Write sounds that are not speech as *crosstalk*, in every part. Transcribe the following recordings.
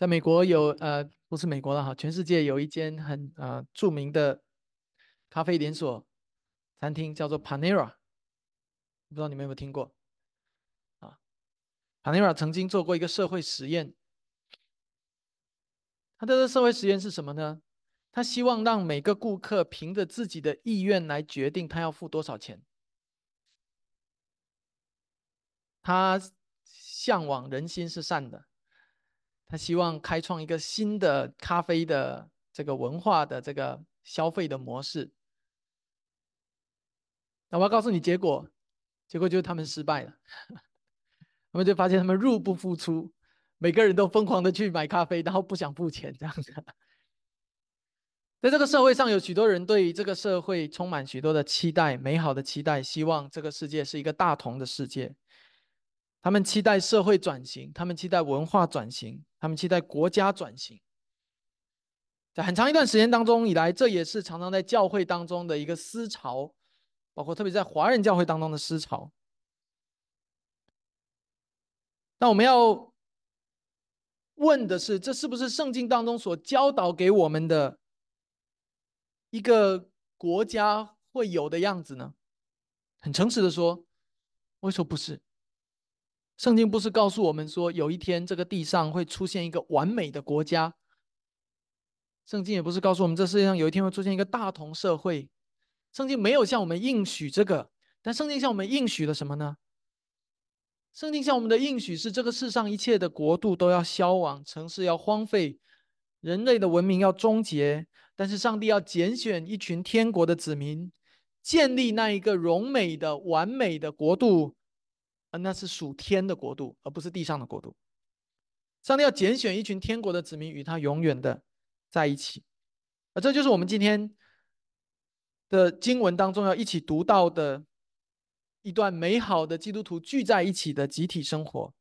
在美国有呃，不是美国了哈，全世界有一间很呃著名的咖啡连锁餐厅，叫做 Panera，不知道你们有没有听过？啊，Panera 曾经做过一个社会实验，他的社会实验是什么呢？他希望让每个顾客凭着自己的意愿来决定他要付多少钱。他向往人心是善的。他希望开创一个新的咖啡的这个文化的这个消费的模式。那我要告诉你结果，结果就是他们失败了。*laughs* 他们就发现他们入不敷出，每个人都疯狂的去买咖啡，然后不想付钱这样子。*laughs* 在这个社会上有许多人对这个社会充满许多的期待，美好的期待，希望这个世界是一个大同的世界。他们期待社会转型，他们期待文化转型，他们期待国家转型。在很长一段时间当中以来，这也是常常在教会当中的一个思潮，包括特别在华人教会当中的思潮。那我们要问的是，这是不是圣经当中所教导给我们的一个国家会有的样子呢？很诚实的说，我说不是。圣经不是告诉我们说，有一天这个地上会出现一个完美的国家。圣经也不是告诉我们，这世界上有一天会出现一个大同社会。圣经没有向我们应许这个，但圣经向我们应许了什么呢？圣经向我们的应许是，这个世上一切的国度都要消亡，城市要荒废，人类的文明要终结，但是上帝要拣选一群天国的子民，建立那一个荣美的、完美的国度。啊，那是属天的国度，而不是地上的国度。上帝要拣选一群天国的子民，与他永远的在一起。啊这就是我们今天的经文当中要一起读到的一段美好的基督徒聚在一起的集体生活。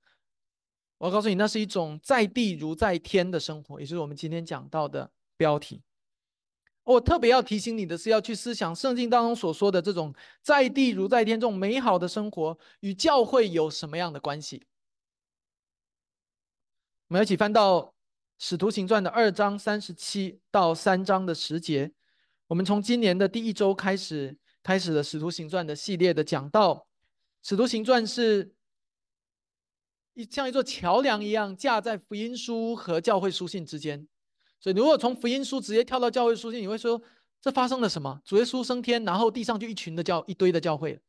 我要告诉你，那是一种在地如在天的生活，也就是我们今天讲到的标题。我特别要提醒你的是，要去思想圣经当中所说的这种在地如在天这种美好的生活，与教会有什么样的关系？我们一起翻到《使徒行传》的二章三十七到三章的十节。我们从今年的第一周开始，开始了《使徒行传》的系列的讲道。《使徒行传》是一像一座桥梁一样，架在福音书和教会书信之间。所以，如果从福音书直接跳到教会书信，你会说这发生了什么？主耶稣升天，然后地上就一群的教一堆的教会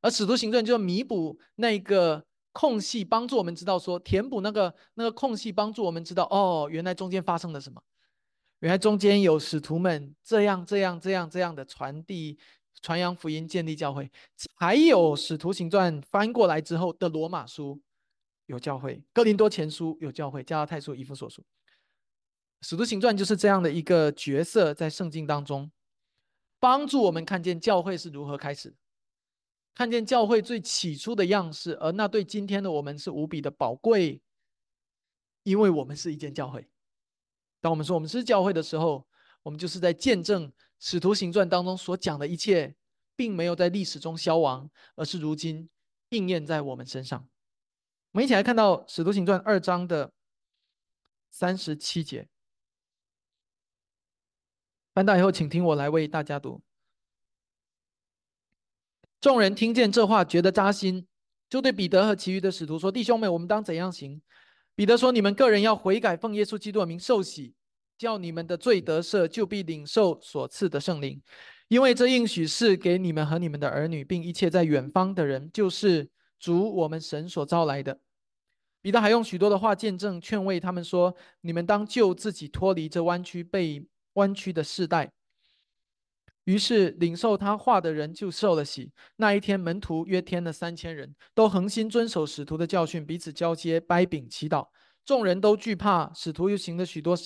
而使徒行传就弥补那个空隙，帮助我们知道说填补那个那个空隙，帮助我们知道哦，原来中间发生了什么？原来中间有使徒们这样这样这样这样的传递、传扬福音、建立教会，还有使徒行传翻过来之后的罗马书有教会，哥林多前书有教会，加拉太书、以弗所书。使徒行传就是这样的一个角色，在圣经当中，帮助我们看见教会是如何开始，看见教会最起初的样式，而那对今天的我们是无比的宝贵，因为我们是一间教会。当我们说我们是教会的时候，我们就是在见证使徒行传当中所讲的一切，并没有在历史中消亡，而是如今应验在我们身上。我们一起来看到使徒行传二章的三十七节。翻到以后，请听我来为大家读。众人听见这话，觉得扎心，就对彼得和其余的使徒说：“弟兄们，我们当怎样行？”彼得说：“你们个人要悔改，奉耶稣基督的名受洗，叫你们的罪得赦，就必领受所赐的圣灵。因为这应许是给你们和你们的儿女，并一切在远方的人，就是主我们神所招来的。”彼得还用许多的话见证，劝慰他们说：“你们当救自己，脱离这弯曲背。”弯曲的世代，于是领受他话的人就受了洗。那一天，门徒约添了三千人，都恒心遵守使徒的教训，彼此交接、掰饼、祈祷。众人都惧怕使徒，又行了许多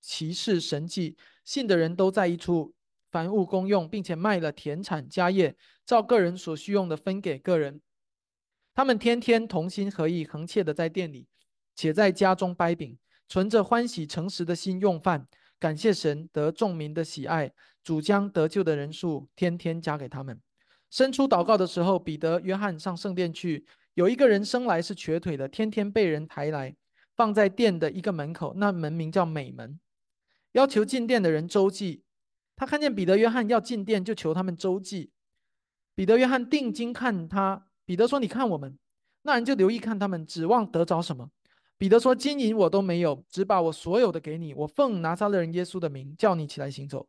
奇事神迹。信的人都在一处，凡物公用，并且卖了田产家业，照个人所需用的分给个人。他们天天同心合意，恒切的在店里，且在家中掰饼，存着欢喜诚实的心用饭。感谢神得众民的喜爱，主将得救的人数天天加给他们。伸出祷告的时候，彼得、约翰上圣殿去，有一个人生来是瘸腿的，天天被人抬来。放在殿的一个门口，那门名叫美门，要求进殿的人周济。他看见彼得、约翰要进殿，就求他们周济。彼得、约翰定睛看他，彼得说：“你看我们。”那人就留意看他们，指望得着什么。彼得说：“金银我都没有，只把我所有的给你。我奉拿撒勒人耶稣的名，叫你起来行走。”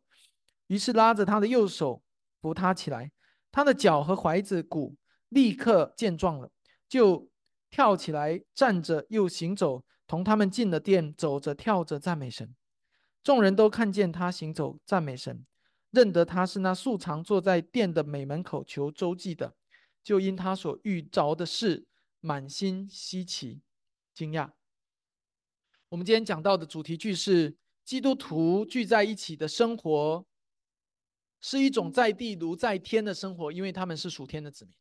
于是拉着他的右手扶他起来，他的脚和踝子骨立刻健壮了，就跳起来站着又行走，同他们进了殿，走着跳着赞美神。众人都看见他行走赞美神，认得他是那素常坐在殿的美门口求周济的，就因他所遇着的事，满心稀奇惊讶。我们今天讲到的主题句是：基督徒聚在一起的生活，是一种在地如在天的生活，因为他们是属天的子民。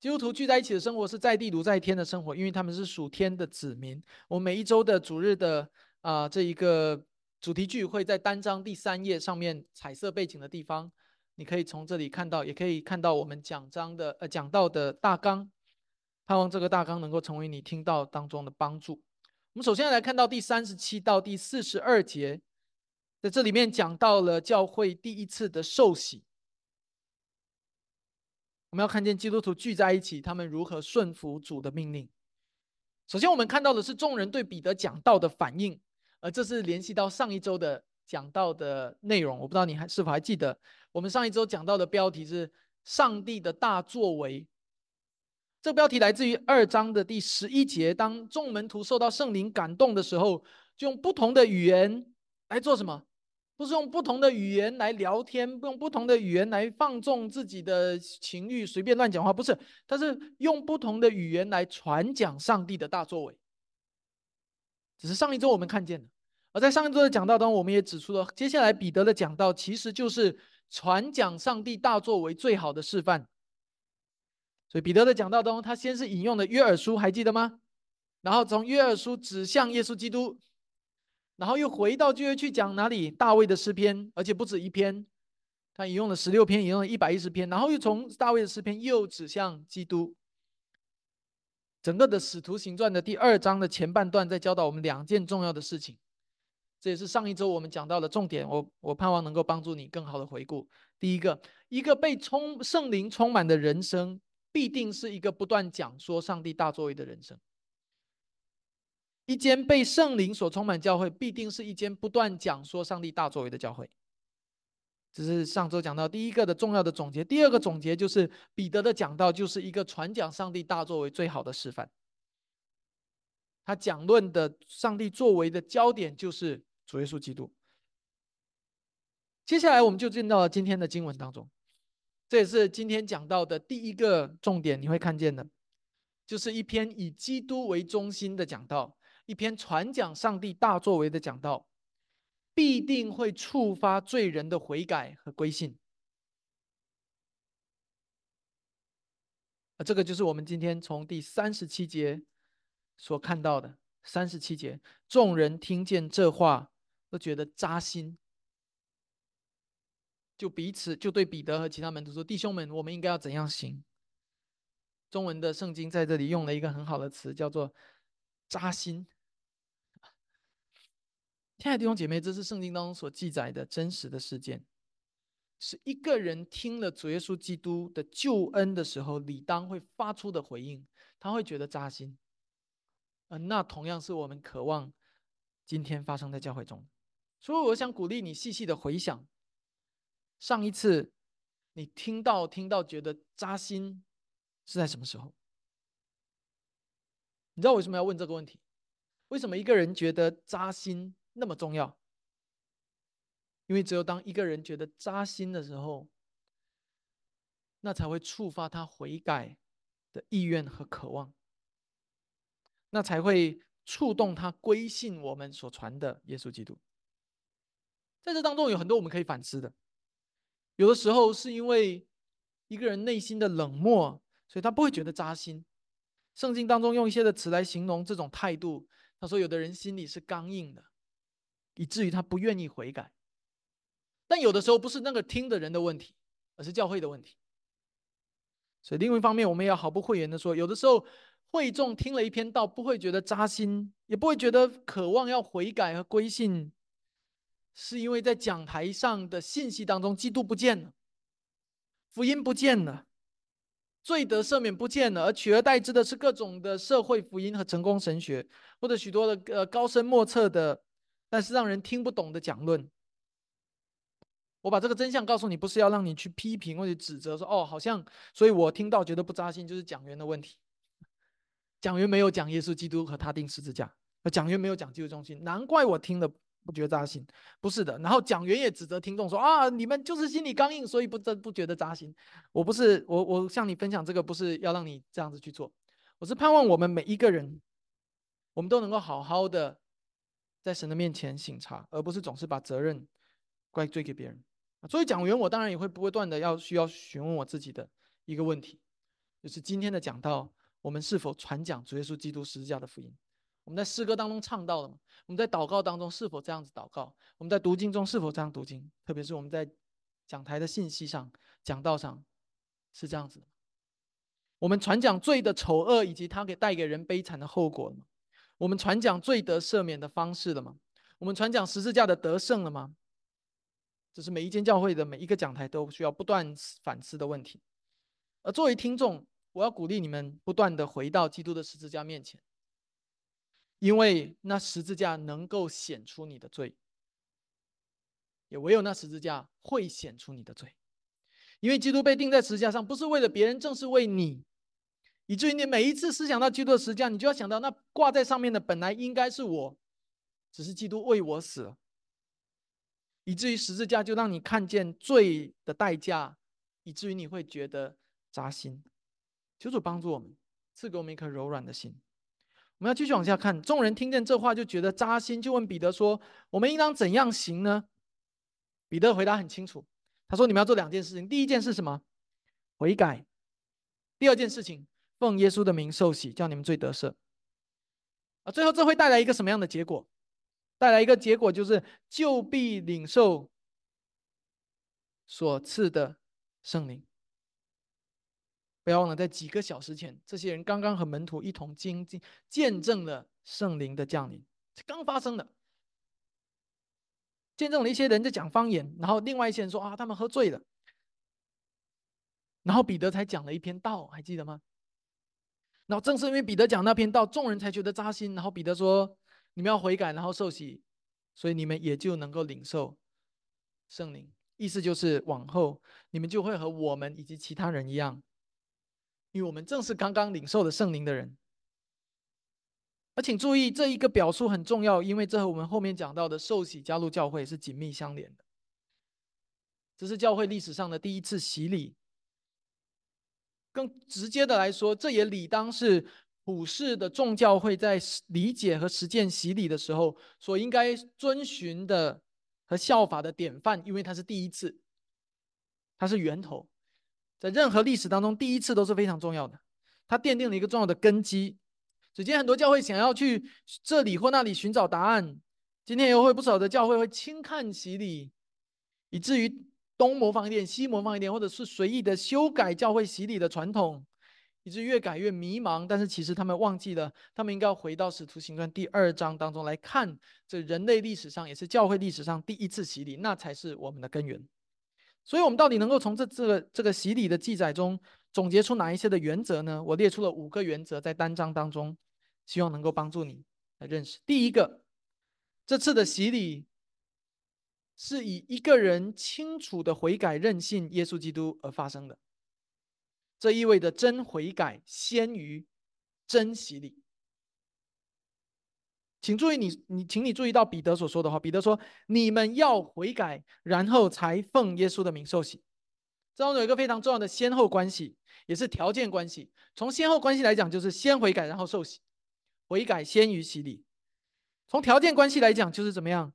基督徒聚在一起的生活是在地如在天的生活，因为他们是属天的子民。我每一周的主日的啊这一个主题句会在单章第三页上面彩色背景的地方，你可以从这里看到，也可以看到我们讲章的呃讲到的大纲。盼望这个大纲能够成为你听到当中的帮助。我们首先来看到第三十七到第四十二节，在这里面讲到了教会第一次的受洗。我们要看见基督徒聚在一起，他们如何顺服主的命令。首先，我们看到的是众人对彼得讲道的反应，而这是联系到上一周的讲道的内容。我不知道你还是否还记得，我们上一周讲到的标题是“上帝的大作为”。这个标题来自于二章的第十一节，当众门徒受到圣灵感动的时候，就用不同的语言来做什么？不是用不同的语言来聊天，用不同的语言来放纵自己的情欲，随便乱讲话，不是，他是用不同的语言来传讲上帝的大作为。只是上一周我们看见的，而在上一周的讲道当中，我们也指出了，接下来彼得的讲道其实就是传讲上帝大作为最好的示范。所以彼得的讲道中，他先是引用了约珥书，还记得吗？然后从约珥书指向耶稣基督，然后又回到旧约去讲哪里大卫的诗篇，而且不止一篇，他引用了十六篇，引用了一百一十篇，然后又从大卫的诗篇又指向基督。整个的使徒行传的第二章的前半段在教导我们两件重要的事情，这也是上一周我们讲到的重点。我我盼望能够帮助你更好的回顾。第一个，一个被充圣灵充满的人生。必定是一个不断讲说上帝大作为的人生。一间被圣灵所充满教会，必定是一间不断讲说上帝大作为的教会。这是上周讲到第一个的重要的总结。第二个总结就是彼得的讲道就是一个传讲上帝大作为最好的示范。他讲论的上帝作为的焦点就是主耶稣基督。接下来我们就进到了今天的经文当中。这也是今天讲到的第一个重点，你会看见的，就是一篇以基督为中心的讲道，一篇传讲上帝大作为的讲道，必定会触发罪人的悔改和归信。这个就是我们今天从第三十七节所看到的。三十七节，众人听见这话，都觉得扎心。就彼此就对彼得和其他门徒说：“弟兄们，我们应该要怎样行？”中文的圣经在这里用了一个很好的词，叫做“扎心”。亲爱的弟兄姐妹，这是圣经当中所记载的真实的事件，是一个人听了主耶稣基督的救恩的时候，理当会发出的回应，他会觉得扎心。嗯，那同样是我们渴望今天发生在教会中，所以我想鼓励你细细的回想。上一次你听到听到觉得扎心是在什么时候？你知道为什么要问这个问题？为什么一个人觉得扎心那么重要？因为只有当一个人觉得扎心的时候，那才会触发他悔改的意愿和渴望，那才会触动他归信我们所传的耶稣基督。在这当中有很多我们可以反思的。有的时候是因为一个人内心的冷漠，所以他不会觉得扎心。圣经当中用一些的词来形容这种态度，他说有的人心里是刚硬的，以至于他不愿意悔改。但有的时候不是那个听的人的问题，而是教会的问题。所以另一方面，我们也要毫不讳言的说，有的时候会众听了一篇道，不会觉得扎心，也不会觉得渴望要悔改和归信，是因为在讲台上的信息当中，基督不见了，福音不见了，罪得赦免不见了，而取而代之的是各种的社会福音和成功神学，或者许多的呃高深莫测的，但是让人听不懂的讲论。我把这个真相告诉你，不是要让你去批评或者指责，说哦，好像，所以我听到觉得不扎心，就是讲员的问题。讲员没有讲耶稣基督和他钉十字架，讲员没有讲基督中心，难怪我听了不觉得扎心。不是的，然后讲员也指责听众说啊，你们就是心里刚硬，所以不不觉得扎心。我不是我我向你分享这个，不是要让你这样子去做，我是盼望我们每一个人，我们都能够好好的在神的面前醒察，而不是总是把责任怪罪给别人。作为讲员，我当然也会不断的要需要询问我自己的一个问题，就是今天的讲道，我们是否传讲主耶稣基督十字架的福音？我们在诗歌当中唱到了吗？我们在祷告当中是否这样子祷告？我们在读经中是否这样读经？特别是我们在讲台的信息上、讲道上，是这样子。我们传讲罪的丑恶以及它给带给人悲惨的后果了吗？我们传讲罪得赦免的方式了吗？我们传讲十字架的得胜了吗？这是每一间教会的每一个讲台都需要不断反思的问题。而作为听众，我要鼓励你们不断的回到基督的十字架面前，因为那十字架能够显出你的罪，也唯有那十字架会显出你的罪。因为基督被钉在十字架上，不是为了别人，正是为你，以至于你每一次思想到基督的十字架，你就要想到那挂在上面的本来应该是我，只是基督为我死了。以至于十字架就让你看见罪的代价，以至于你会觉得扎心。求主帮助我们，赐给我们一颗柔软的心。我们要继续往下看。众人听见这话就觉得扎心，就问彼得说：“我们应当怎样行呢？”彼得回答很清楚，他说：“你们要做两件事情。第一件是什么？悔改。第二件事情，奉耶稣的名受洗，叫你们罪得赦。啊，最后这会带来一个什么样的结果？”带来一个结果，就是就必领受所赐的圣灵。不要忘了，在几个小时前，这些人刚刚和门徒一同经经见证了圣灵的降临，刚发生的。见证了一些人在讲方言，然后另外一些人说啊，他们喝醉了。然后彼得才讲了一篇道，还记得吗？然后正是因为彼得讲那篇道，众人才觉得扎心。然后彼得说。你们要悔改，然后受洗，所以你们也就能够领受圣灵。意思就是往后你们就会和我们以及其他人一样，因为我们正是刚刚领受了圣灵的人。而请注意这一个表述很重要，因为这和我们后面讲到的受洗加入教会是紧密相连的。这是教会历史上的第一次洗礼。更直接的来说，这也理当是。普世的众教会在理解和实践洗礼的时候，所应该遵循的和效法的典范，因为它是第一次，它是源头，在任何历史当中，第一次都是非常重要的。它奠定了一个重要的根基。只见很多教会想要去这里或那里寻找答案，今天也会不少的教会会轻看洗礼，以至于东模仿一点，西模仿一点，或者是随意的修改教会洗礼的传统。以致越改越迷茫，但是其实他们忘记了，他们应该要回到《使徒行传》第二章当中来看，这人类历史上也是教会历史上第一次洗礼，那才是我们的根源。所以，我们到底能够从这这个这个洗礼的记载中总结出哪一些的原则呢？我列出了五个原则，在单章当中，希望能够帮助你来认识。第一个，这次的洗礼是以一个人清楚的悔改、认信耶稣基督而发生的。这意味着真悔改先于真洗礼。请注意，你你，请你注意到彼得所说的话。彼得说：“你们要悔改，然后才奉耶稣的名受洗。”这当中有一个非常重要的先后关系，也是条件关系。从先后关系来讲，就是先悔改，然后受洗。悔改先于洗礼。从条件关系来讲，就是怎么样？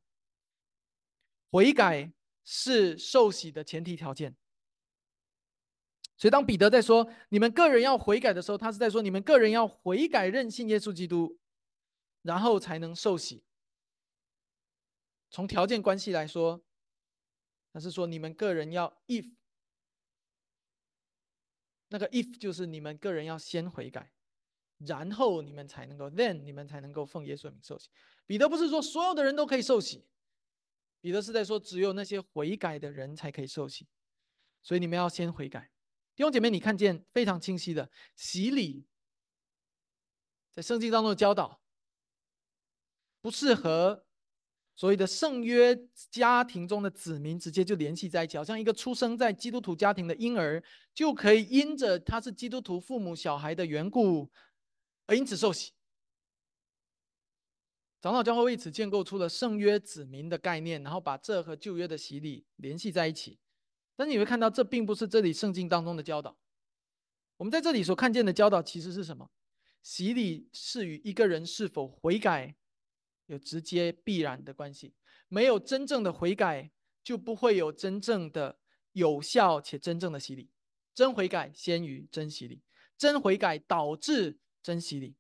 悔改是受洗的前提条件。所以，当彼得在说你们个人要悔改的时候，他是在说你们个人要悔改，认信耶稣基督，然后才能受洗。从条件关系来说，那是说你们个人要 if，那个 if 就是你们个人要先悔改，然后你们才能够，then 你们才能够奉耶稣名受洗。彼得不是说所有的人都可以受洗，彼得是在说只有那些悔改的人才可以受洗。所以你们要先悔改。弟兄姐妹，你看见非常清晰的洗礼，在圣经当中的教导，不适合所谓的圣约家庭中的子民直接就联系在一起，好像一个出生在基督徒家庭的婴儿就可以因着他是基督徒父母小孩的缘故。而因此受洗，长老教会为此建构出了圣约子民的概念，然后把这和旧约的洗礼联系在一起。但你会看到，这并不是这里圣经当中的教导。我们在这里所看见的教导其实是什么？洗礼是与一个人是否悔改有直接必然的关系。没有真正的悔改，就不会有真正的有效且真正的洗礼。真悔改先于真洗礼，真悔改导致。真洗礼，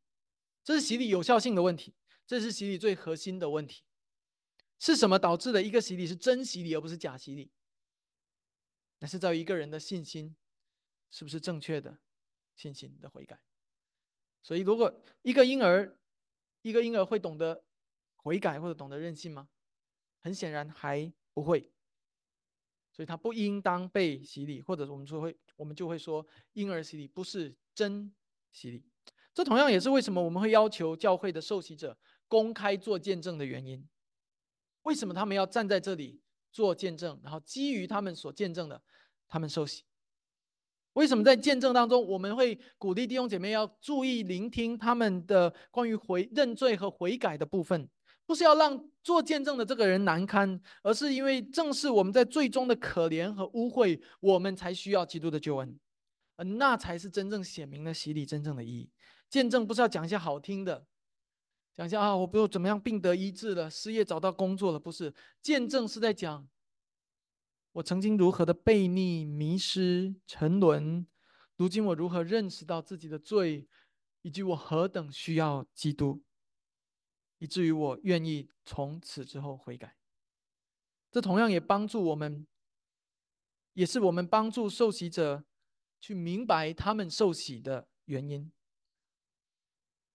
这是洗礼有效性的问题，这是洗礼最核心的问题。是什么导致的一个洗礼是真洗礼而不是假洗礼？那是在于一个人的信心是不是正确的信心的悔改。所以，如果一个婴儿，一个婴儿会懂得悔改或者懂得任性吗？很显然还不会。所以他不应当被洗礼，或者我们说会，我们就会说婴儿洗礼不是真洗礼。这同样也是为什么我们会要求教会的受洗者公开做见证的原因。为什么他们要站在这里做见证，然后基于他们所见证的，他们受洗？为什么在见证当中，我们会鼓励弟兄姐妹要注意聆听他们的关于悔认罪和悔改的部分？不是要让做见证的这个人难堪，而是因为正是我们在最终的可怜和污秽，我们才需要基督的救恩，而那才是真正显明了洗礼真正的意义。见证不是要讲一些好听的，讲一下啊，我不用怎么样病得医治了，失业找到工作了，不是。见证是在讲我曾经如何的悖逆、迷失、沉沦，如今我如何认识到自己的罪，以及我何等需要基督，以至于我愿意从此之后悔改。这同样也帮助我们，也是我们帮助受洗者去明白他们受洗的原因。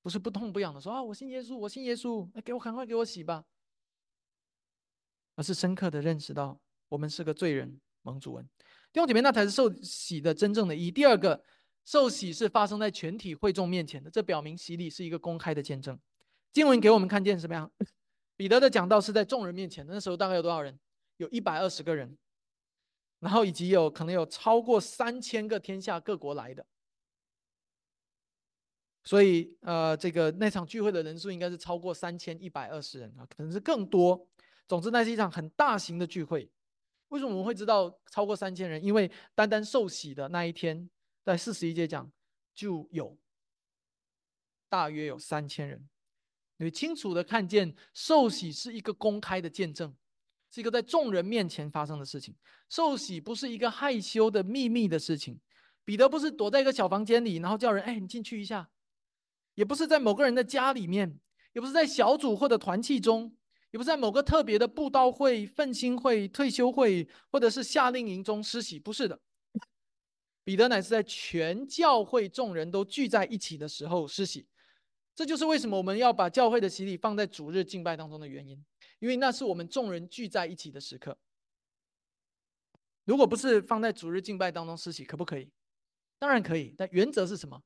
不是不痛不痒的说啊，我信耶稣，我信耶稣，哎，给我赶快给我洗吧。而是深刻的认识到我们是个罪人，蒙主恩。弟兄姐妹，那才是受洗的真正的意义。第二个，受洗是发生在全体会众面前的，这表明洗礼是一个公开的见证。经文给我们看见什么样？*laughs* 彼得的讲道是在众人面前，那时候大概有多少人？有一百二十个人，然后以及有可能有超过三千个天下各国来的。所以，呃，这个那场聚会的人数应该是超过三千一百二十人啊，可能是更多。总之，那是一场很大型的聚会。为什么我们会知道超过三千人？因为单单受洗的那一天，在四十一节讲就有大约有三千人。你清楚的看见，受洗是一个公开的见证，是一个在众人面前发生的事情。受洗不是一个害羞的秘密的事情。彼得不是躲在一个小房间里，然后叫人：“哎，你进去一下。”也不是在某个人的家里面，也不是在小组或者团契中，也不是在某个特别的布道会、奋兴会、退休会，或者是夏令营中施洗，不是的。彼得乃是在全教会众人都聚在一起的时候施洗，这就是为什么我们要把教会的洗礼放在主日敬拜当中的原因，因为那是我们众人聚在一起的时刻。如果不是放在主日敬拜当中施洗，可不可以？当然可以，但原则是什么？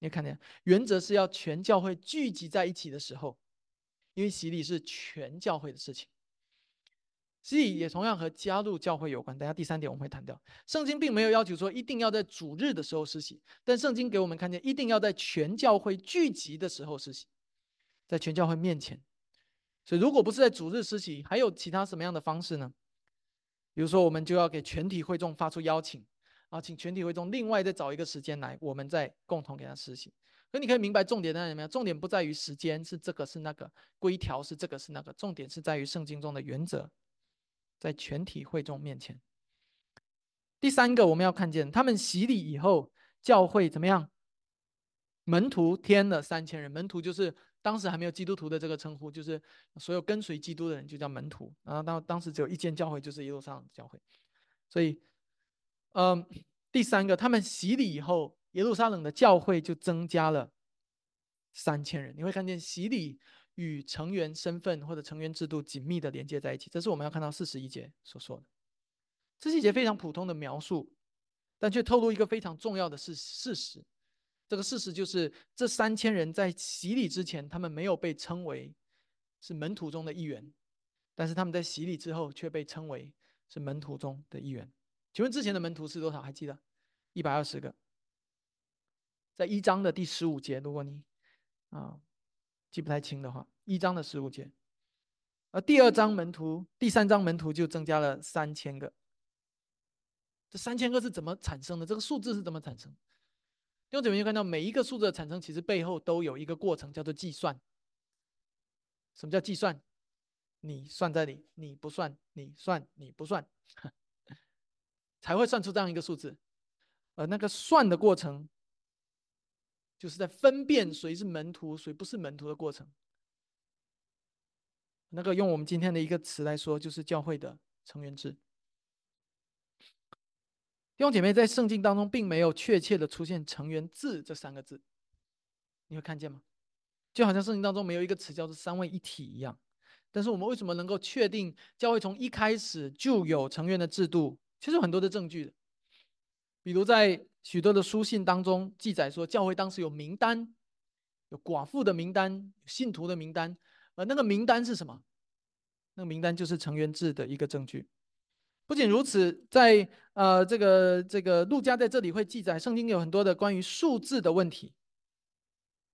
你看见，原则是要全教会聚集在一起的时候，因为洗礼是全教会的事情。洗礼也同样和加入教会有关。等下第三点我们会谈到，圣经并没有要求说一定要在主日的时候实习，但圣经给我们看见一定要在全教会聚集的时候实习，在全教会面前。所以如果不是在主日实习，还有其他什么样的方式呢？比如说，我们就要给全体会众发出邀请。啊，请全体会众另外再找一个时间来，我们再共同给他实行。所以你可以明白重点在什么样？重点不在于时间是这个是那个，规条是这个是那个，重点是在于圣经中的原则，在全体会众面前。第三个我们要看见，他们洗礼以后，教会怎么样？门徒添了三千人，门徒就是当时还没有基督徒的这个称呼，就是所有跟随基督的人就叫门徒。然后当当时只有一间教会，就是耶路撒冷教会，所以。嗯，第三个，他们洗礼以后，耶路撒冷的教会就增加了三千人。你会看见洗礼与成员身份或者成员制度紧密的连接在一起，这是我们要看到四十一节所说的。这是一节非常普通的描述，但却透露一个非常重要的事事实。这个事实就是，这三千人在洗礼之前，他们没有被称为是门徒中的一员，但是他们在洗礼之后却被称为是门徒中的一员。请问之前的门徒是多少？还记得？一百二十个。在一章的第十五节，如果你啊记不太清的话，一章的十五节。而第二章门徒，第三章门徒就增加了三千个。这三千个是怎么产生的？这个数字是怎么产生？弟兄姊妹就看到每一个数字的产生，其实背后都有一个过程，叫做计算。什么叫计算？你算在里，你不算，你算，你不算。*laughs* 才会算出这样一个数字，而那个算的过程，就是在分辨谁是门徒，谁不是门徒的过程。那个用我们今天的一个词来说，就是教会的成员制。弟兄姐妹，在圣经当中并没有确切的出现“成员制”这三个字，你会看见吗？就好像圣经当中没有一个词叫做“三位一体”一样。但是我们为什么能够确定教会从一开始就有成员的制度？其实有很多的证据的，比如在许多的书信当中记载说，教会当时有名单，有寡妇的名单，信徒的名单，而那个名单是什么？那个名单就是成员制的一个证据。不仅如此，在呃这个这个路加在这里会记载，圣经有很多的关于数字的问题。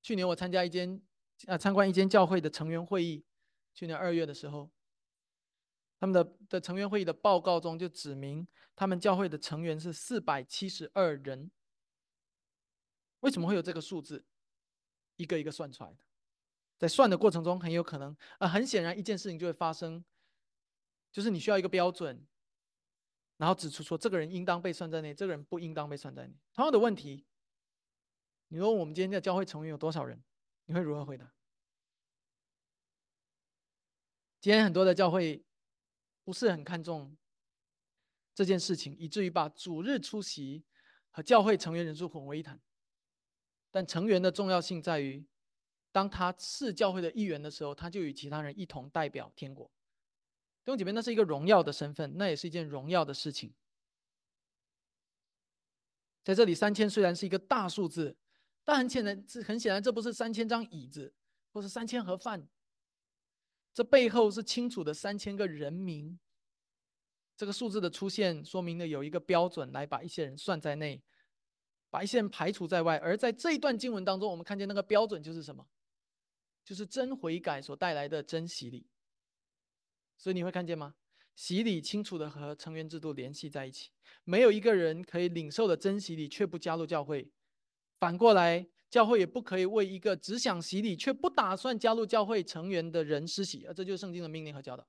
去年我参加一间啊参观一间教会的成员会议，去年二月的时候。他们的的成员会议的报告中就指明，他们教会的成员是四百七十二人。为什么会有这个数字？一个一个算出来的，在算的过程中，很有可能啊，很显然一件事情就会发生，就是你需要一个标准，然后指出说这个人应当被算在内，这个人不应当被算在内。同样的问题，你问我们今天的教会成员有多少人，你会如何回答？今天很多的教会。不是很看重这件事情，以至于把主日出席和教会成员人数混为一谈。但成员的重要性在于，当他是教会的一员的时候，他就与其他人一同代表天国。弟兄姐妹，那是一个荣耀的身份，那也是一件荣耀的事情。在这里，三千虽然是一个大数字，但很显然，这很显然，这不是三千张椅子，或是三千盒饭。这背后是清楚的三千个人名，这个数字的出现，说明了有一个标准来把一些人算在内，把一些人排除在外。而在这一段经文当中，我们看见那个标准就是什么？就是真悔改所带来的真洗礼。所以你会看见吗？洗礼清楚的和成员制度联系在一起，没有一个人可以领受的真洗礼却不加入教会。反过来。教会也不可以为一个只想洗礼却不打算加入教会成员的人施洗，而这就是圣经的命令和教导。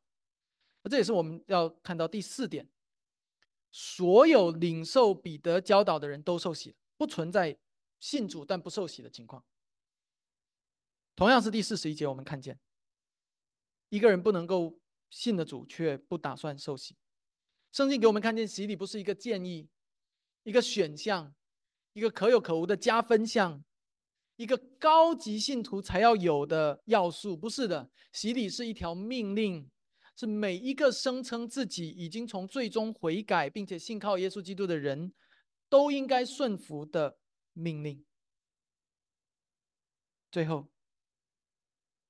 而这也是我们要看到第四点：所有领受彼得教导的人都受洗，不存在信主但不受洗的情况。同样是第四十一节，我们看见一个人不能够信的主却不打算受洗。圣经给我们看见洗礼不是一个建议、一个选项、一个可有可无的加分项。一个高级信徒才要有的要素，不是的。洗礼是一条命令，是每一个声称自己已经从最终悔改，并且信靠耶稣基督的人，都应该顺服的命令。最后，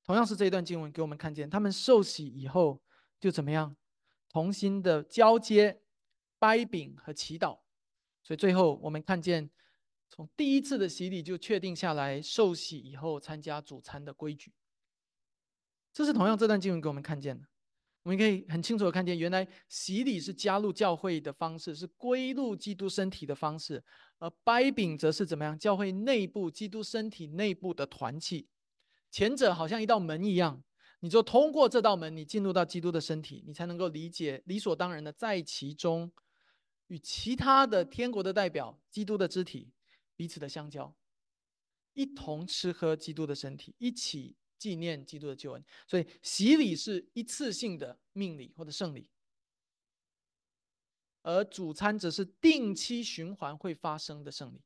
同样是这一段经文给我们看见，他们受洗以后就怎么样，同心的交接、掰饼和祈祷。所以最后我们看见。从第一次的洗礼就确定下来，受洗以后参加主餐的规矩。这是同样这段经文给我们看见的。我们可以很清楚的看见，原来洗礼是加入教会的方式，是归入基督身体的方式；而掰饼则是怎么样？教会内部基督身体内部的团契。前者好像一道门一样，你就通过这道门，你进入到基督的身体，你才能够理解理所当然的在其中与其他的天国的代表、基督的肢体。彼此的相交，一同吃喝基督的身体，一起纪念基督的救恩。所以洗礼是一次性的命礼或者圣礼，而主餐则是定期循环会发生的圣礼。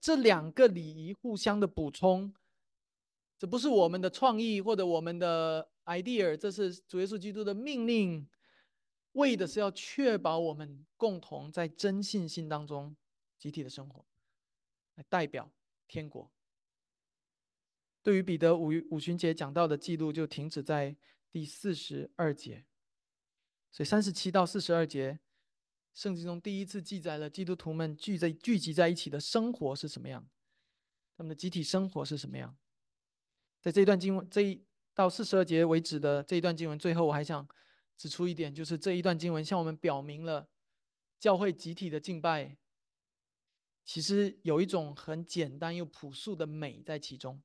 这两个礼仪互相的补充，这不是我们的创意或者我们的 idea，这是主耶稣基督的命令，为的是要确保我们共同在真信心当中集体的生活，来代表天国。对于彼得五五旬节讲到的记录，就停止在第四十二节，所以三十七到四十二节，圣经中第一次记载了基督徒们聚在聚集在一起的生活是什么样，他们的集体生活是什么样。在这一段经文这一到四十二节为止的这一段经文，最后我还想指出一点，就是这一段经文向我们表明了教会集体的敬拜，其实有一种很简单又朴素的美在其中。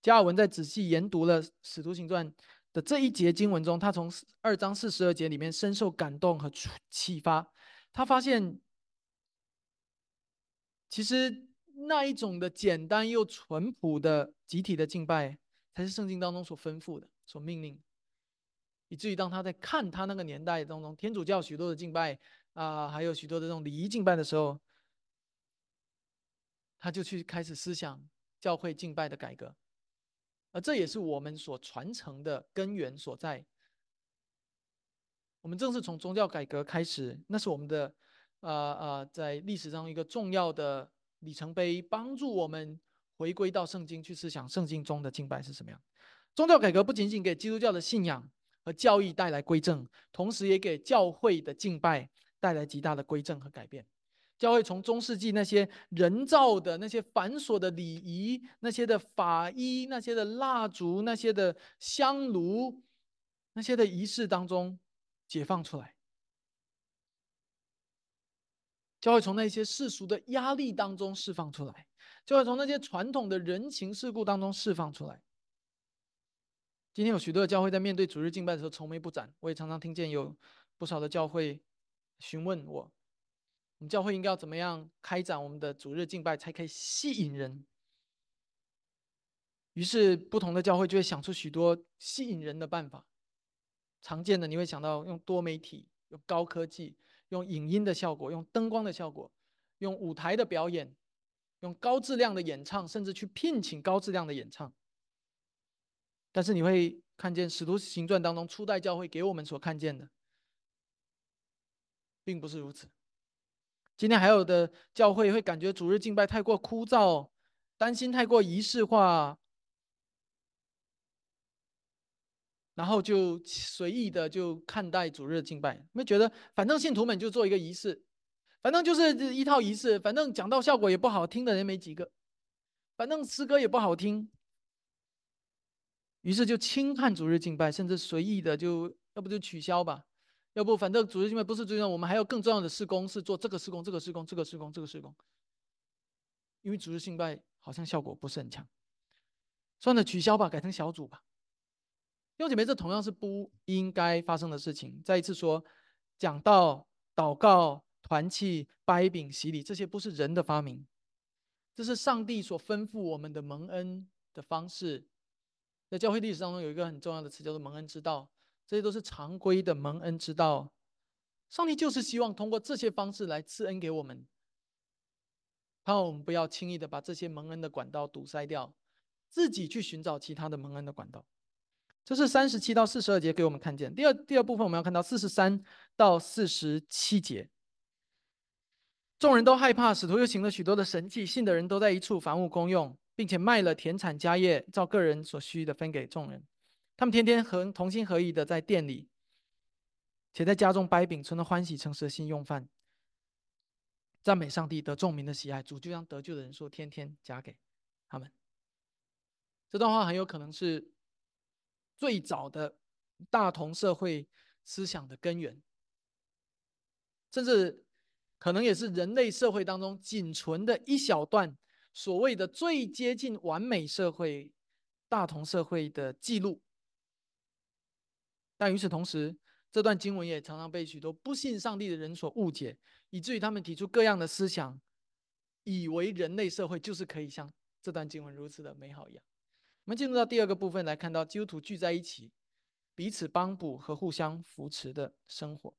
加尔文在仔细研读了《使徒行传》的这一节经文中，他从二章四十二节里面深受感动和启发，他发现其实那一种的简单又淳朴的集体的敬拜。才是圣经当中所吩咐的、所命令，以至于当他在看他那个年代当中天主教许多的敬拜啊，还有许多的这种礼仪敬拜的时候，他就去开始思想教会敬拜的改革，而这也是我们所传承的根源所在。我们正是从宗教改革开始，那是我们的呃呃，在历史上一个重要的里程碑，帮助我们。回归到圣经去思想，圣经中的敬拜是什么样？宗教改革不仅仅给基督教的信仰和教义带来归正，同时也给教会的敬拜带来极大的归正和改变。教会从中世纪那些人造的、那些繁琐的礼仪、那些的法衣、那些的蜡烛、那些的香炉、那些的仪式当中解放出来。教会从那些世俗的压力当中释放出来。就会从那些传统的人情世故当中释放出来。今天有许多的教会在面对主日敬拜的时候愁眉不展，我也常常听见有不少的教会询问我：我们教会应该要怎么样开展我们的主日敬拜，才可以吸引人？于是，不同的教会就会想出许多吸引人的办法。常见的，你会想到用多媒体、用高科技、用影音的效果、用灯光的效果、用舞台的表演。用高质量的演唱，甚至去聘请高质量的演唱，但是你会看见《使徒行传》当中初代教会给我们所看见的，并不是如此。今天还有的教会会感觉主日敬拜太过枯燥，担心太过仪式化，然后就随意的就看待主日敬拜，没觉得反正信徒们就做一个仪式。反正就是一套仪式，反正讲到效果也不好，听的人没几个，反正诗歌也不好听，于是就轻看主日敬拜，甚至随意的就要不就取消吧，要不反正主日敬拜不是最重要，我们还有更重要的施工是做这个施工、这个施工、这个施工、这个施工，因为主日敬拜好像效果不是很强，算了，取消吧，改成小组吧。弟兄姐妹，这同样是不应该发生的事情。再一次说，讲道、祷告。团契、掰饼、洗礼，这些不是人的发明，这是上帝所吩咐我们的蒙恩的方式。在教会历史当中，有一个很重要的词叫做蒙恩之道，这些都是常规的蒙恩之道。上帝就是希望通过这些方式来赐恩给我们，盼望我们不要轻易的把这些蒙恩的管道堵塞掉，自己去寻找其他的蒙恩的管道。这是三十七到四十二节给我们看见。第二第二部分，我们要看到四十三到四十七节。众人都害怕，使徒又行了许多的神迹，信的人都在一处房屋公用，并且卖了田产家业，照个人所需的分给众人。他们天天和同心合意的在店里，且在家中掰饼，存了欢喜诚实的心用饭，赞美上帝，得众民的喜爱。主就将得救的人数天天加给他们。这段话很有可能是最早的大同社会思想的根源，甚至。可能也是人类社会当中仅存的一小段所谓的最接近完美社会、大同社会的记录。但与此同时，这段经文也常常被许多不信上帝的人所误解，以至于他们提出各样的思想，以为人类社会就是可以像这段经文如此的美好一样。我们进入到第二个部分来看到基督徒聚在一起，彼此帮补和互相扶持的生活。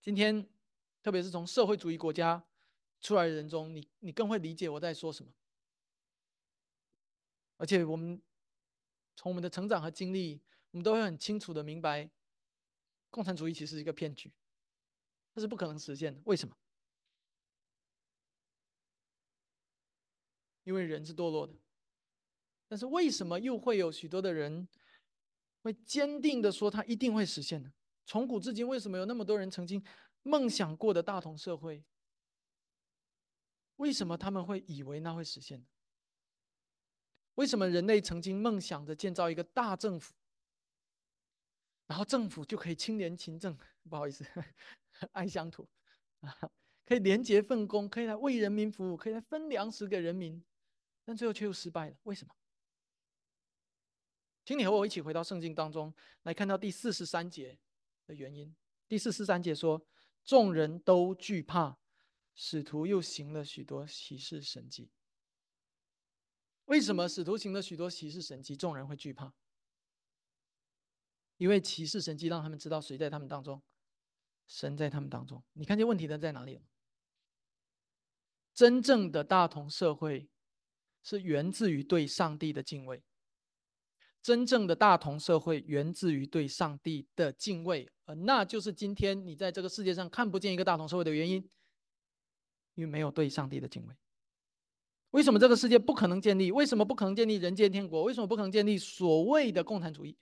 今天。特别是从社会主义国家出来的人中，你你更会理解我在说什么。而且我们从我们的成长和经历，我们都会很清楚的明白，共产主义其实是一个骗局，这是不可能实现的。为什么？因为人是堕落的。但是为什么又会有许多的人会坚定的说他一定会实现呢？从古至今，为什么有那么多人曾经梦想过的大同社会？为什么他们会以为那会实现？为什么人类曾经梦想着建造一个大政府，然后政府就可以清廉勤政？不好意思，爱乡土啊，*laughs* 可以廉洁奉公，可以来为人民服务，可以来分粮食给人民，但最后却又失败了。为什么？请你和我一起回到圣经当中来看到第四十三节的原因。第四十三节说：“众人都惧怕，使徒又行了许多奇事神迹。”为什么使徒行了许多奇事神迹，众人会惧怕？因为奇事神迹让他们知道谁在他们当中，神在他们当中。你看见问题的在哪里？真正的大同社会是源自于对上帝的敬畏。真正的大同社会源自于对上帝的敬畏，而那就是今天你在这个世界上看不见一个大同社会的原因，因为没有对上帝的敬畏。为什么这个世界不可能建立？为什么不可能建立人间天国？为什么不可能建立所谓的共产主义？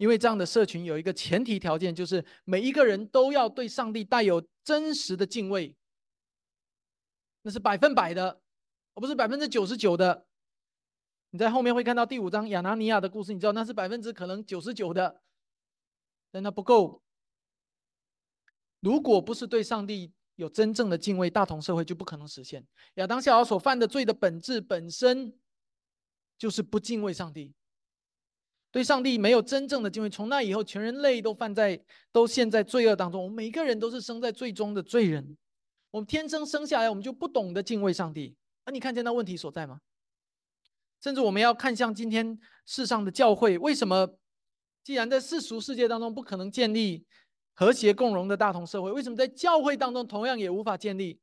因为这样的社群有一个前提条件，就是每一个人都要对上帝带有真实的敬畏，那是百分百的，而不是百分之九十九的。你在后面会看到第五章亚拿尼亚的故事，你知道那是百分之可能九十九的，但那不够。如果不是对上帝有真正的敬畏，大同社会就不可能实现。亚当夏娃所犯的罪的本质本身就是不敬畏上帝，对上帝没有真正的敬畏。从那以后，全人类都犯在都陷在罪恶当中。我们每一个人都是生在最终的罪人，我们天生生下来，我们就不懂得敬畏上帝。那你看见那问题所在吗？甚至我们要看向今天世上的教会，为什么既然在世俗世界当中不可能建立和谐共荣的大同社会，为什么在教会当中同样也无法建立？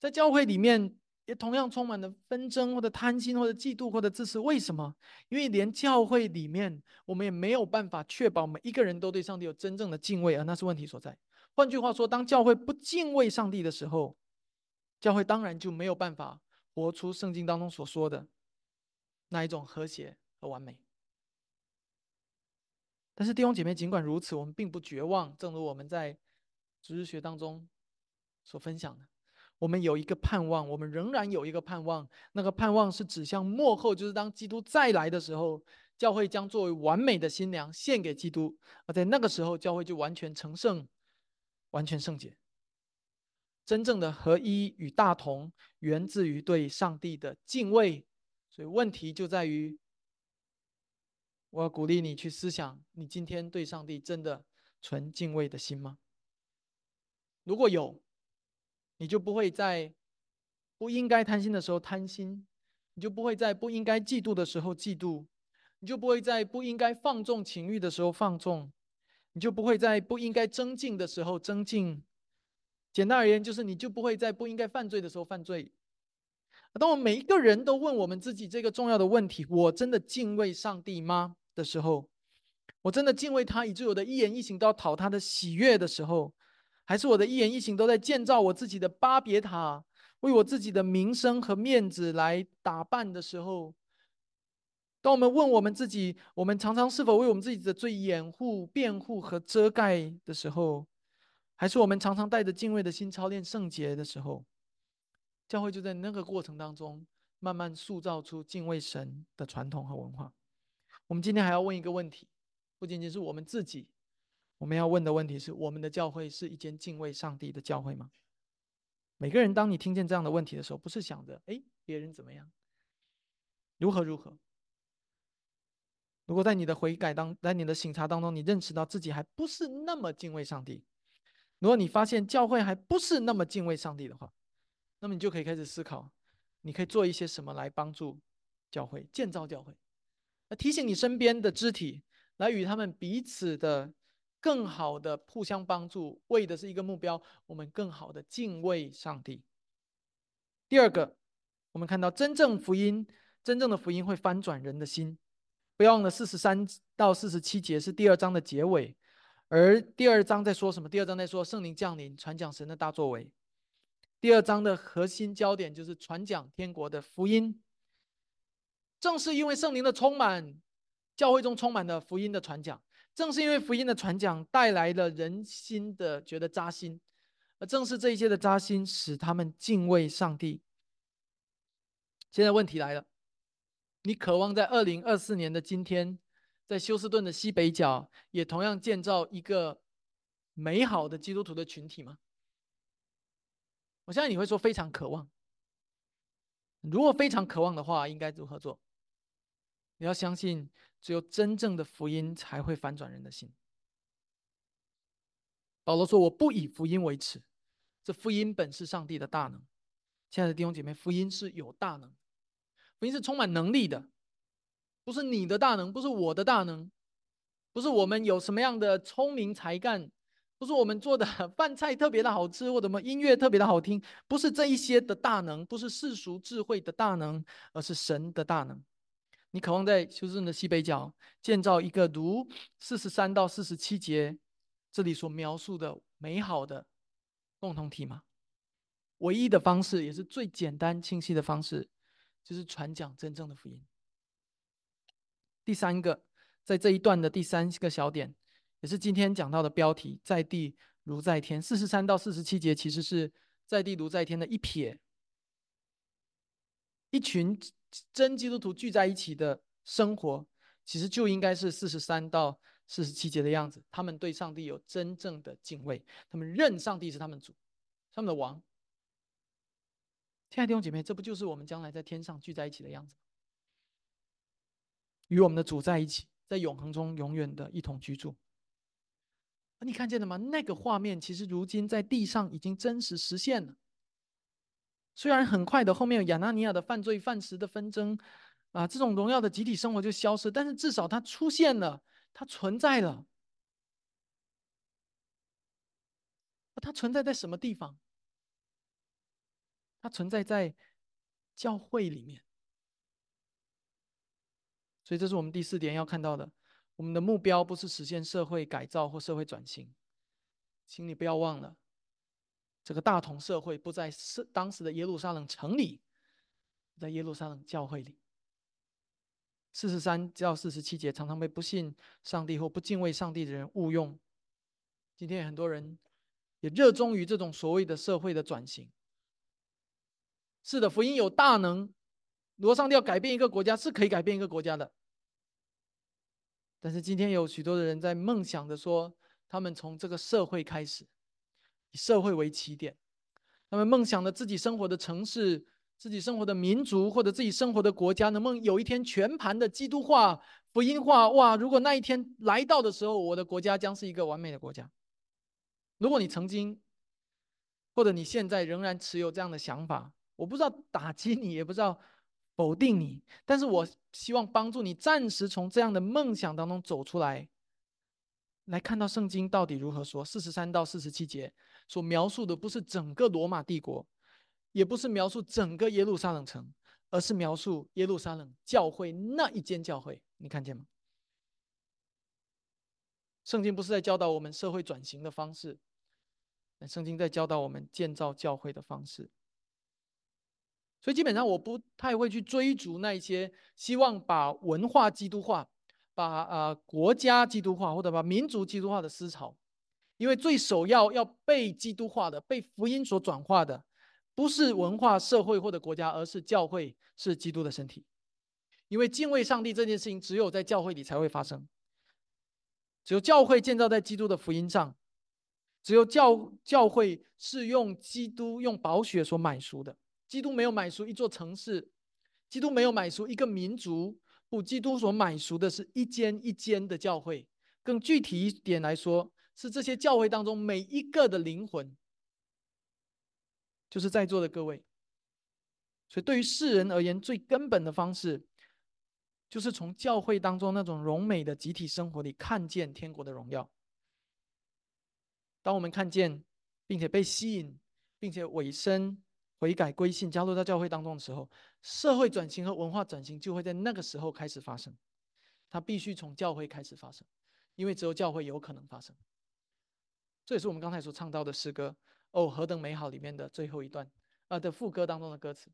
在教会里面也同样充满了纷争，或者贪心，或者嫉妒，或者自私。为什么？因为连教会里面我们也没有办法确保每一个人都对上帝有真正的敬畏，而那是问题所在。换句话说，当教会不敬畏上帝的时候，教会当然就没有办法。活出圣经当中所说的那一种和谐和完美。但是弟兄姐妹，尽管如此，我们并不绝望。正如我们在主日学当中所分享的，我们有一个盼望，我们仍然有一个盼望。那个盼望是指向末后，就是当基督再来的时候，教会将作为完美的新娘献给基督，而在那个时候，教会就完全成圣，完全圣洁。真正的合一与大同，源自于对上帝的敬畏。所以问题就在于，我要鼓励你去思想：你今天对上帝真的存敬畏的心吗？如果有，你就不会在不应该贪心的时候贪心，你就不会在不应该嫉妒的时候嫉妒，你就不会在不应该放纵情欲的时候放纵，你就不会在不应该增进的时候增进。简单而言，就是你就不会在不应该犯罪的时候犯罪。当我们每一个人都问我们自己这个重要的问题：我真的敬畏上帝吗？的时候，我真的敬畏他，以致我的一言一行都要讨他的喜悦的时候，还是我的一言一行都在建造我自己的巴别塔，为我自己的名声和面子来打扮的时候？当我们问我们自己，我们常常是否为我们自己的罪掩护、辩护和遮盖的时候？还是我们常常带着敬畏的心操练圣洁的时候，教会就在那个过程当中慢慢塑造出敬畏神的传统和文化。我们今天还要问一个问题，不仅仅是我们自己，我们要问的问题是：我们的教会是一间敬畏上帝的教会吗？每个人，当你听见这样的问题的时候，不是想着哎别人怎么样，如何如何？如果在你的悔改当，在你的醒察当中，你认识到自己还不是那么敬畏上帝。如果你发现教会还不是那么敬畏上帝的话，那么你就可以开始思考，你可以做一些什么来帮助教会建造教会，来提醒你身边的肢体，来与他们彼此的更好的互相帮助，为的是一个目标：我们更好的敬畏上帝。第二个，我们看到真正福音，真正的福音会翻转人的心。不要忘了，四十三到四十七节是第二章的结尾，而第二章在说什么？第二章在说圣灵降临，传讲神的大作为。第二章的核心焦点就是传讲天国的福音。正是因为圣灵的充满，教会中充满了福音的传讲。正是因为福音的传讲带来了人心的觉得扎心，而正是这一切的扎心，使他们敬畏上帝。现在问题来了。你渴望在二零二四年的今天，在休斯顿的西北角，也同样建造一个美好的基督徒的群体吗？我相信你会说非常渴望。如果非常渴望的话，应该如何做？你要相信，只有真正的福音才会反转人的心。保罗说：“我不以福音为耻，这福音本是上帝的大能。”亲爱的弟兄姐妹，福音是有大能。福音是充满能力的，不是你的大能，不是我的大能，不是我们有什么样的聪明才干，不是我们做的 *laughs* 饭菜特别的好吃，或者什么音乐特别的好听，不是这一些的大能，不是世俗智慧的大能，而是神的大能。你渴望在休斯顿的西北角建造一个如四十三到四十七节这里所描述的美好的共同体吗？唯一的方式，也是最简单清晰的方式。就是传讲真正的福音。第三个，在这一段的第三个小点，也是今天讲到的标题：在地如在天。四十三到四十七节，其实是在地如在天的一撇。一群真基督徒聚在一起的生活，其实就应该是四十三到四十七节的样子。他们对上帝有真正的敬畏，他们认上帝是他们主，他们的王。亲爱的弟兄姐妹，这不就是我们将来在天上聚在一起的样子？与我们的主在一起，在永恒中永远的一同居住。你看见了吗？那个画面其实如今在地上已经真实实现了。虽然很快的后面有亚纳尼亚的犯罪、犯时的纷争啊，这种荣耀的集体生活就消失，但是至少它出现了，它存在了。它存在在什么地方？它存在在教会里面，所以这是我们第四点要看到的。我们的目标不是实现社会改造或社会转型，请你不要忘了，这个大同社会不在是当时的耶路撒冷城里，在耶路撒冷教会里。四十三到四十七节常常被不信上帝或不敬畏上帝的人误用。今天很多人也热衷于这种所谓的社会的转型。是的，福音有大能。罗上帝要改变一个国家，是可以改变一个国家的。但是今天有许多的人在梦想着说，他们从这个社会开始，以社会为起点，他们梦想着自己生活的城市、自己生活的民族或者自己生活的国家，能不能有一天全盘的基督化、福音化？哇！如果那一天来到的时候，我的国家将是一个完美的国家。如果你曾经，或者你现在仍然持有这样的想法，我不知道打击你，也不知道否定你，但是我希望帮助你暂时从这样的梦想当中走出来，来看到圣经到底如何说。四十三到四十七节所描述的不是整个罗马帝国，也不是描述整个耶路撒冷城，而是描述耶路撒冷教会那一间教会。你看见吗？圣经不是在教导我们社会转型的方式，圣经在教导我们建造教会的方式。所以基本上我不太会去追逐那些希望把文化基督化、把呃国家基督化或者把民族基督化的思潮，因为最首要要被基督化的、被福音所转化的，不是文化、社会或者国家，而是教会，是基督的身体。因为敬畏上帝这件事情，只有在教会里才会发生，只有教会建造在基督的福音上，只有教教会是用基督用宝血所买赎的。基督没有买赎一座城市，基督没有买赎一个民族，不，基督所买赎的是一间一间的教会。更具体一点来说，是这些教会当中每一个的灵魂，就是在座的各位。所以，对于世人而言，最根本的方式，就是从教会当中那种荣美的集体生活里看见天国的荣耀。当我们看见，并且被吸引，并且委身。悔改归信，加入到教会当中的时候，社会转型和文化转型就会在那个时候开始发生。它必须从教会开始发生，因为只有教会有可能发生。这也是我们刚才所唱到的诗歌“哦，何等美好”里面的最后一段啊的副歌当中的歌词。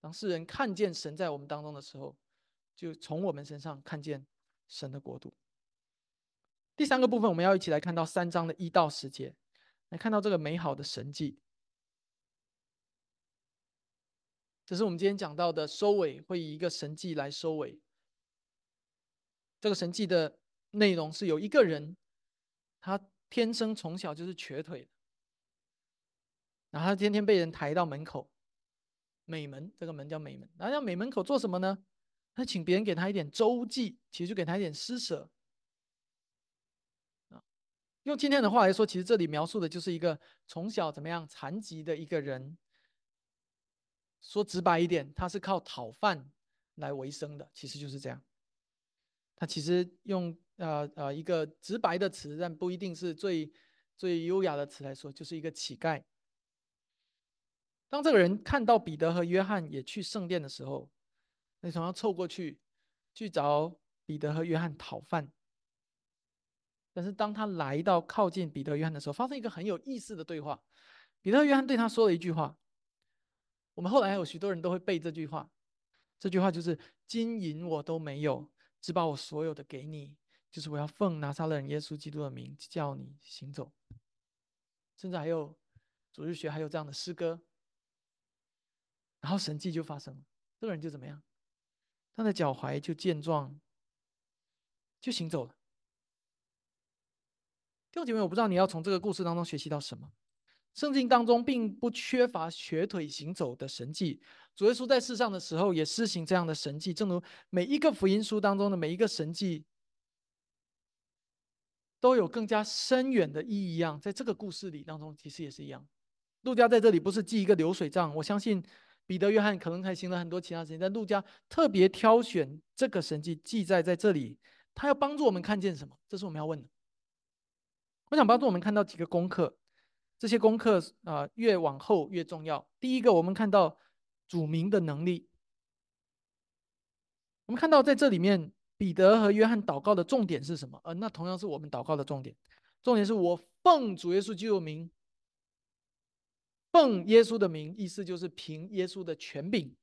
当世人看见神在我们当中的时候，就从我们身上看见神的国度。第三个部分，我们要一起来看到三章的一到十节，来看到这个美好的神迹。这是我们今天讲到的收尾，会以一个神迹来收尾。这个神迹的内容是有一个人，他天生从小就是瘸腿的，然后他天天被人抬到门口，美门这个门叫美门，然后在美门口做什么呢？他请别人给他一点周济，其实就给他一点施舍。用今天的话来说，其实这里描述的就是一个从小怎么样残疾的一个人。说直白一点，他是靠讨饭来为生的，其实就是这样。他其实用呃呃一个直白的词，但不一定是最最优雅的词来说，就是一个乞丐。当这个人看到彼得和约翰也去圣殿的时候，那想要凑过去去找彼得和约翰讨饭。但是当他来到靠近彼得、约翰的时候，发生一个很有意思的对话。彼得、约翰对他说了一句话。我们后来有许多人都会背这句话。这句话就是：“金银我都没有，只把我所有的给你。就是我要奉拿撒勒人耶稣基督的名叫你行走。”甚至还有主日学还有这样的诗歌。然后神迹就发生了，这个人就怎么样？他的脚踝就健壮，就行走了。弟兄姐妹，我不知道你要从这个故事当中学习到什么。圣经当中并不缺乏瘸腿行走的神迹，主耶稣在世上的时候也施行这样的神迹。正如每一个福音书当中的每一个神迹，都有更加深远的意义一样，在这个故事里当中，其实也是一样。路加在这里不是记一个流水账，我相信彼得、约翰可能还行了很多其他事情，但路加特别挑选这个神迹记载在这里，他要帮助我们看见什么？这是我们要问的。我想帮助我们看到几个功课，这些功课啊，越往后越重要。第一个，我们看到主名的能力。我们看到在这里面，彼得和约翰祷告的重点是什么？呃，那同样是我们祷告的重点。重点是我奉主耶稣基督名，奉耶稣的名，意思就是凭耶稣的权柄。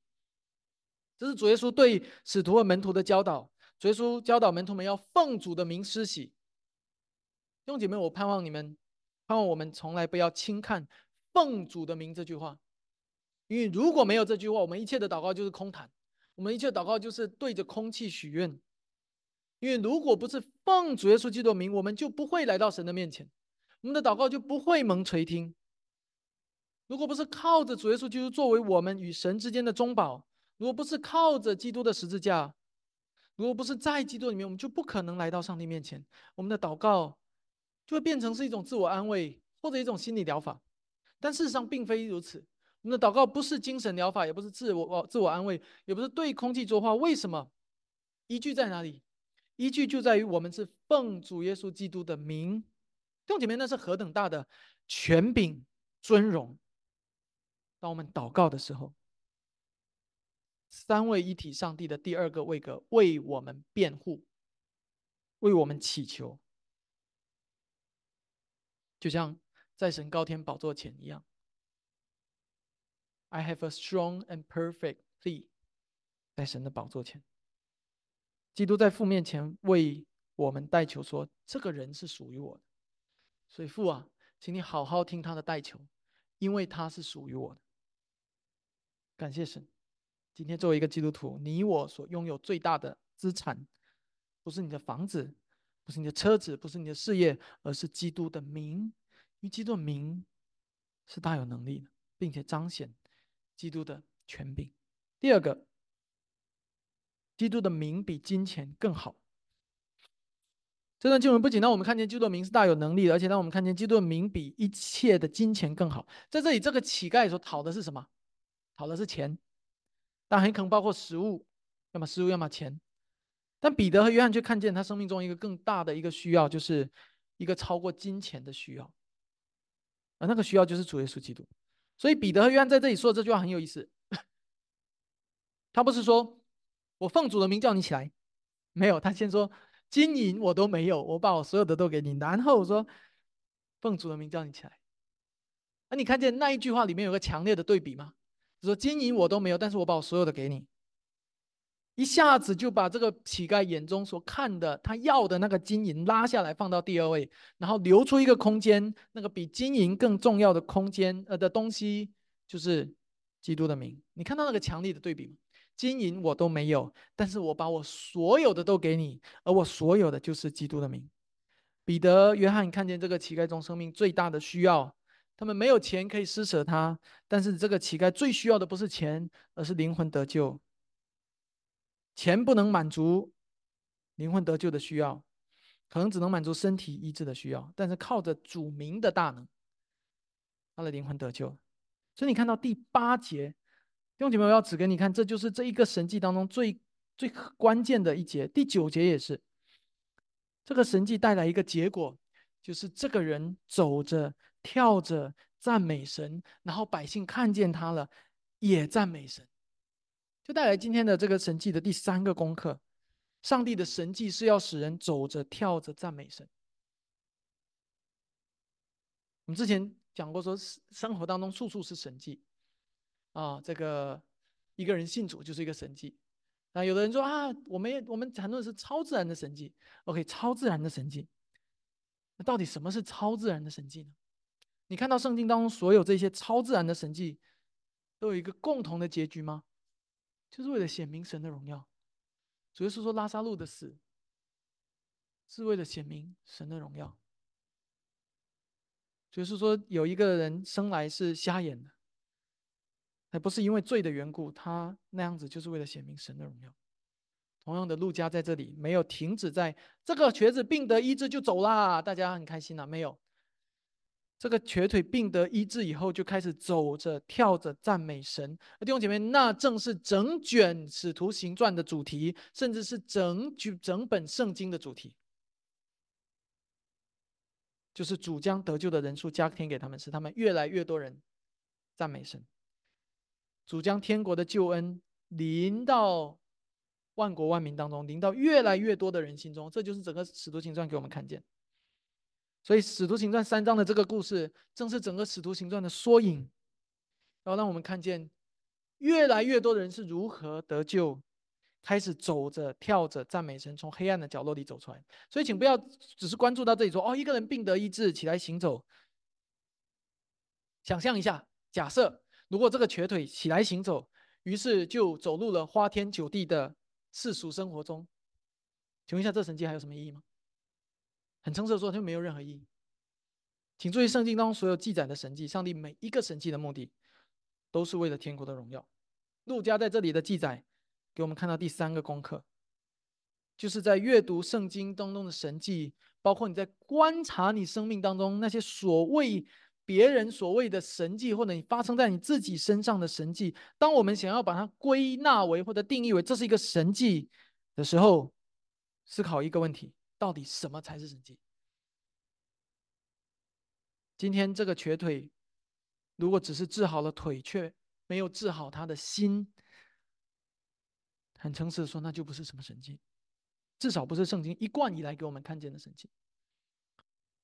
这是主耶稣对使徒和门徒的教导。主耶稣教导门徒们要奉主的名施洗。弟兄姐妹，我盼望你们，盼望我们从来不要轻看“奉主的名”这句话，因为如果没有这句话，我们一切的祷告就是空谈，我们一切祷告就是对着空气许愿。因为如果不是奉主耶稣基督的名，我们就不会来到神的面前，我们的祷告就不会蒙垂听。如果不是靠着主耶稣基督作为我们与神之间的中保，如果不是靠着基督的十字架，如果不是在基督里面，我们就不可能来到上帝面前。我们的祷告。就会变成是一种自我安慰或者一种心理疗法，但事实上并非如此。我们的祷告不是精神疗法，也不是自我自我安慰，也不是对空气说话。为什么？依据在哪里？依据就在于我们是奉主耶稣基督的名。弟兄姐妹，那是何等大的权柄尊荣！当我们祷告的时候，三位一体上帝的第二个位格为我们辩护，为我们祈求。就像在神高天宝座前一样，I have a strong and perfect plea，在神的宝座前，基督在父面前为我们代求，说这个人是属于我的，所以父啊，请你好好听他的代求，因为他是属于我的。感谢神，今天作为一个基督徒，你我所拥有最大的资产，不是你的房子。不是你的车子，不是你的事业，而是基督的名。因为基督的名是大有能力的，并且彰显基督的权柄。第二个，基督的名比金钱更好。这段经文不仅让我们看见基督的名是大有能力的，而且让我们看见基督的名比一切的金钱更好。在这里，这个乞丐所讨的是什么？讨的是钱，但很可能包括食物，要么食物，要么钱。但彼得和约翰却看见他生命中一个更大的一个需要，就是一个超过金钱的需要，而那个需要就是主耶稣基督。所以彼得和约翰在这里说的这句话很有意思。他不是说我奉主的名叫你起来，没有，他先说金银我都没有，我把我所有的都给你，然后我说奉主的名叫你起来。那你看见那一句话里面有个强烈的对比吗？说金银我都没有，但是我把我所有的给你。一下子就把这个乞丐眼中所看的他要的那个金银拉下来放到第二位，然后留出一个空间，那个比金银更重要的空间呃的东西就是基督的名。你看到那个强烈的对比吗？金银我都没有，但是我把我所有的都给你，而我所有的就是基督的名。彼得、约翰看见这个乞丐中生命最大的需要，他们没有钱可以施舍他，但是这个乞丐最需要的不是钱，而是灵魂得救。钱不能满足灵魂得救的需要，可能只能满足身体医治的需要，但是靠着主名的大能，他的灵魂得救。所以你看到第八节，弟兄姐妹，我要指给你看，这就是这一个神迹当中最最关键的一节。第九节也是，这个神迹带来一个结果，就是这个人走着、跳着赞美神，然后百姓看见他了，也赞美神。就带来今天的这个神迹的第三个功课：上帝的神迹是要使人走着、跳着赞美神。我们之前讲过，说生活当中处处是神迹啊。这个一个人信主就是一个神迹。那有的人说啊，我们我们谈论的是超自然的神迹。OK，超自然的神迹。那到底什么是超自然的神迹呢？你看到圣经当中所有这些超自然的神迹，都有一个共同的结局吗？就是为了显明神的荣耀，主要是说拉萨路的死是为了显明神的荣耀。就是说有一个人生来是瞎眼的，还不是因为罪的缘故，他那样子就是为了显明神的荣耀。同样的，路加在这里没有停止在这个瘸子病得医治就走啦，大家很开心呐，没有。这个瘸腿病得医治以后，就开始走着、跳着赞美神。弟兄姐妹，那正是整卷《使徒行传》的主题，甚至是整卷整本圣经的主题，就是主将得救的人数加添给他们，使他们越来越多人赞美神。主将天国的救恩临到万国万民当中，临到越来越多的人心中，这就是整个《使徒行传》给我们看见。所以《使徒行传》三章的这个故事，正是整个《使徒行传》的缩影，然后让我们看见越来越多的人是如何得救，开始走着、跳着赞美神，从黑暗的角落里走出来。所以，请不要只是关注到这里，说哦，一个人病得医治，起来行走。想象一下，假设如果这个瘸腿起来行走，于是就走入了花天酒地的世俗生活中，请问一下，这神迹还有什么意义吗？很诚实的说，它没有任何意义。请注意，圣经当中所有记载的神迹，上帝每一个神迹的目的，都是为了天国的荣耀。路加在这里的记载，给我们看到第三个功课，就是在阅读圣经当中的神迹，包括你在观察你生命当中那些所谓别人所谓的神迹，或者你发生在你自己身上的神迹。当我们想要把它归纳为或者定义为这是一个神迹的时候，思考一个问题。到底什么才是神迹？今天这个瘸腿，如果只是治好了腿，却没有治好他的心，很诚实的说，那就不是什么神迹，至少不是圣经一贯以来给我们看见的神迹。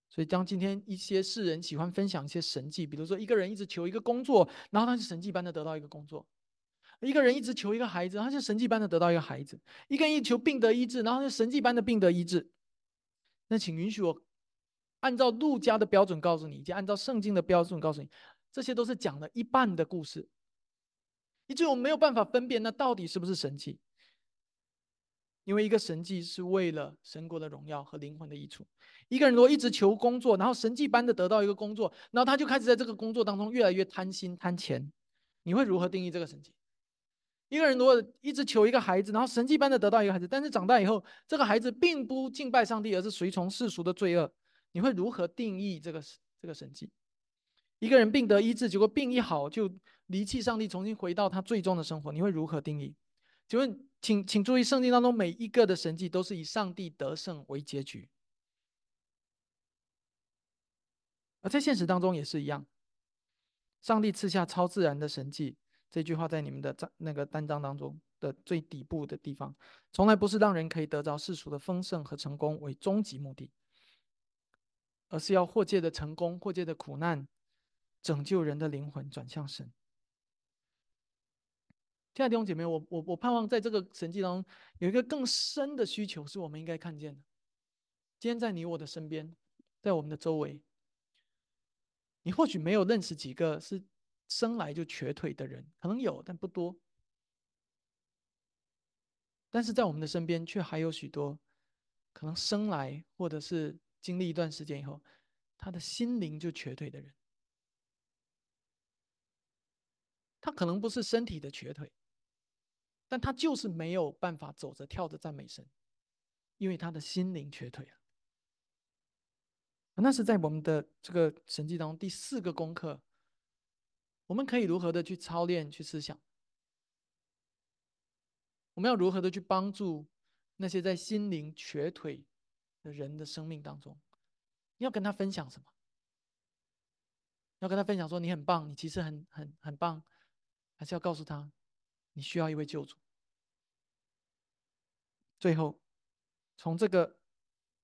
所以，当今天一些世人喜欢分享一些神迹，比如说一个人一直求一个工作，然后他是神迹般的得到一个工作；一个人一直求一个孩子，他是神迹般的得到一个孩子；一个人一求病得医治，然后是神迹般的病得医治。那请允许我按照陆家的标准告诉你，以及按照圣经的标准告诉你，这些都是讲了一半的故事，以至于我没有办法分辨那到底是不是神迹。因为一个神迹是为了神国的荣耀和灵魂的益处。一个人如果一直求工作，然后神迹般的得到一个工作，然后他就开始在这个工作当中越来越贪心贪钱，你会如何定义这个神迹？一个人如果一直求一个孩子，然后神迹般的得到一个孩子，但是长大以后，这个孩子并不敬拜上帝，而是随从世俗的罪恶，你会如何定义这个这个神迹？一个人病得医治，结果病一好就离弃上帝，重新回到他最终的生活，你会如何定义？请问，请请注意，圣经当中每一个的神迹都是以上帝得胜为结局，而在现实当中也是一样。上帝赐下超自然的神迹，这句话在你们的章那个单章当中的最底部的地方，从来不是让人可以得着世俗的丰盛和成功为终极目的，而是要或借的成功，或借的苦难，拯救人的灵魂转向神。亲爱的弟兄姐妹，我我我盼望在这个神迹当中有一个更深的需求，是我们应该看见的。今天在你我的身边，在我们的周围。你或许没有认识几个是生来就瘸腿的人，可能有，但不多。但是在我们的身边，却还有许多可能生来或者是经历一段时间以后，他的心灵就瘸腿的人。他可能不是身体的瘸腿，但他就是没有办法走着跳着赞美神，因为他的心灵瘸腿了。那是在我们的这个神迹当中第四个功课，我们可以如何的去操练、去思想？我们要如何的去帮助那些在心灵瘸腿的人的生命当中？你要跟他分享什么？要跟他分享说你很棒，你其实很很很棒，还是要告诉他你需要一位救主？最后，从这个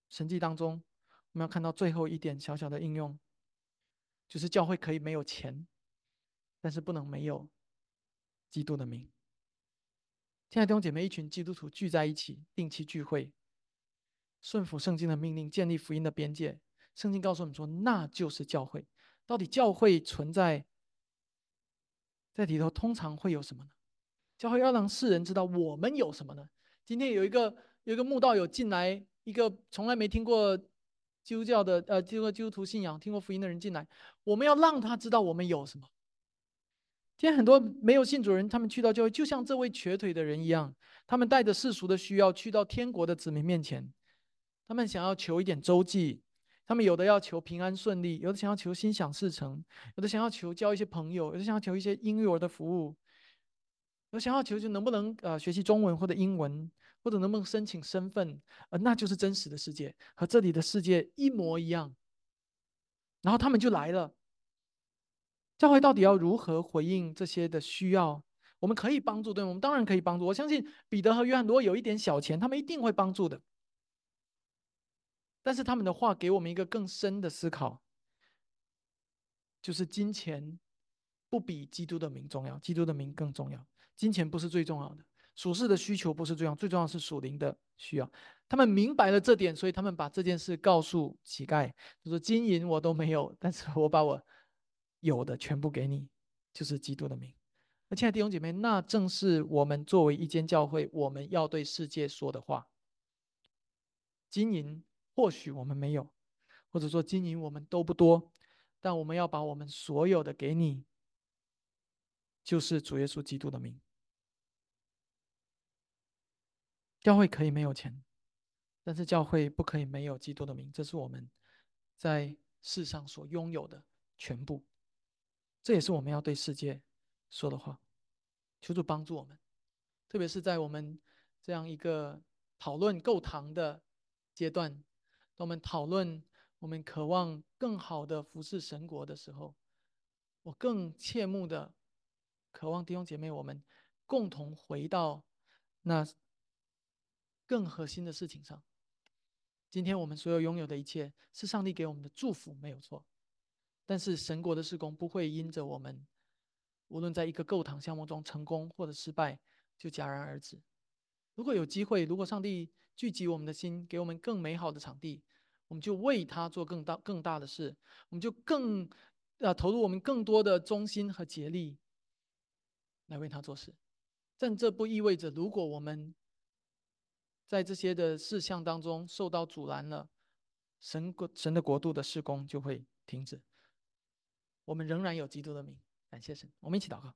神迹当中。我们要看到最后一点小小的应用，就是教会可以没有钱，但是不能没有基督的名。亲爱的弟兄姐妹，一群基督徒聚在一起，定期聚会，顺服圣经的命令，建立福音的边界。圣经告诉我们说，那就是教会。到底教会存在在里头，通常会有什么呢？教会要让世人知道我们有什么呢？今天有一个有一个慕道友进来，一个从来没听过。基督教的呃，这个基督徒信仰听过福音的人进来，我们要让他知道我们有什么。今天很多没有信主人，他们去到教会，就像这位瘸腿的人一样，他们带着世俗的需要去到天国的子民面前，他们想要求一点周济，他们有的要求平安顺利，有的想要求心想事成，有的想要求交一些朋友，有的想要求一些婴幼儿的服务，有想要求就能不能呃学习中文或者英文。或者能不能申请身份？呃，那就是真实的世界，和这里的世界一模一样。然后他们就来了。教会到底要如何回应这些的需要？我们可以帮助，对吗？我们当然可以帮助。我相信彼得和约翰如果有一点小钱，他们一定会帮助的。但是他们的话给我们一个更深的思考，就是金钱不比基督的名重要，基督的名更重要。金钱不是最重要的。属世的需求不是最重要，最重要是属灵的需要。他们明白了这点，所以他们把这件事告诉乞丐，就说：“金银我都没有，但是我把我有的全部给你，就是基督的名。”那亲爱的弟兄姐妹，那正是我们作为一间教会，我们要对世界说的话。金银或许我们没有，或者说金银我们都不多，但我们要把我们所有的给你，就是主耶稣基督的名。教会可以没有钱，但是教会不可以没有基督的名。这是我们在世上所拥有的全部，这也是我们要对世界说的话。求主帮助我们，特别是在我们这样一个讨论够堂的阶段，当我们讨论我们渴望更好的服侍神国的时候，我更切慕的渴望弟兄姐妹我们共同回到那。更核心的事情上，今天我们所有拥有的一切是上帝给我们的祝福，没有错。但是神国的施工不会因着我们无论在一个购堂项目中成功或者失败就戛然而止。如果有机会，如果上帝聚集我们的心，给我们更美好的场地，我们就为他做更大更大的事，我们就更啊投入我们更多的忠心和竭力来为他做事。但这不意味着，如果我们在这些的事项当中受到阻拦了，神国神的国度的施工就会停止。我们仍然有基督的名，感谢神。我们一起祷告。